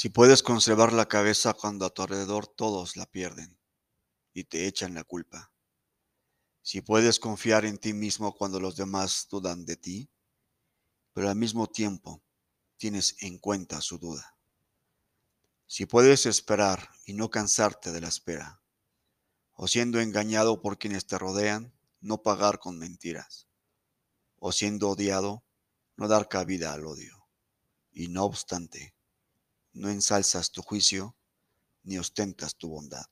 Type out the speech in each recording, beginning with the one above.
Si puedes conservar la cabeza cuando a tu alrededor todos la pierden y te echan la culpa. Si puedes confiar en ti mismo cuando los demás dudan de ti, pero al mismo tiempo tienes en cuenta su duda. Si puedes esperar y no cansarte de la espera, o siendo engañado por quienes te rodean, no pagar con mentiras, o siendo odiado, no dar cabida al odio, y no obstante, no ensalzas tu juicio ni ostentas tu bondad.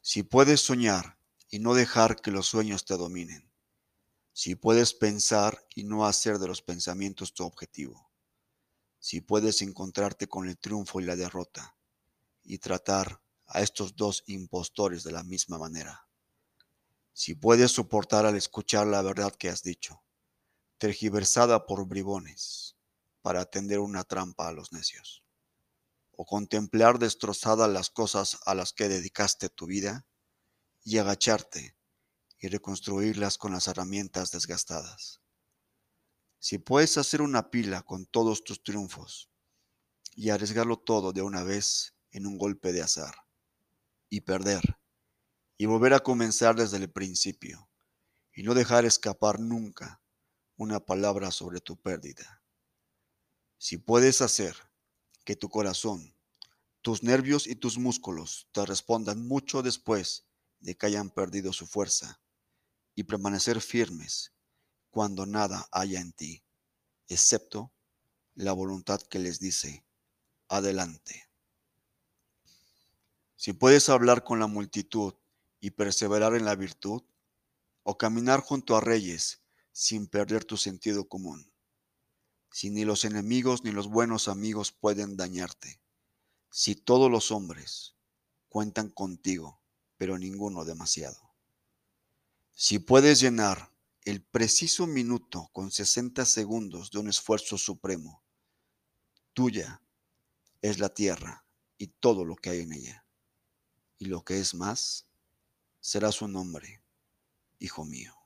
Si puedes soñar y no dejar que los sueños te dominen, si puedes pensar y no hacer de los pensamientos tu objetivo, si puedes encontrarte con el triunfo y la derrota y tratar a estos dos impostores de la misma manera. Si puedes soportar al escuchar la verdad que has dicho, tergiversada por bribones, para atender una trampa a los necios, o contemplar destrozadas las cosas a las que dedicaste tu vida y agacharte y reconstruirlas con las herramientas desgastadas. Si puedes hacer una pila con todos tus triunfos y arriesgarlo todo de una vez en un golpe de azar y perder y volver a comenzar desde el principio y no dejar escapar nunca una palabra sobre tu pérdida. Si puedes hacer que tu corazón, tus nervios y tus músculos te respondan mucho después de que hayan perdido su fuerza y permanecer firmes cuando nada haya en ti, excepto la voluntad que les dice, adelante. Si puedes hablar con la multitud y perseverar en la virtud, o caminar junto a reyes sin perder tu sentido común, si ni los enemigos ni los buenos amigos pueden dañarte, si todos los hombres cuentan contigo, pero ninguno demasiado. Si puedes llenar el preciso minuto con 60 segundos de un esfuerzo supremo. Tuya es la tierra y todo lo que hay en ella. Y lo que es más, será su nombre, hijo mío.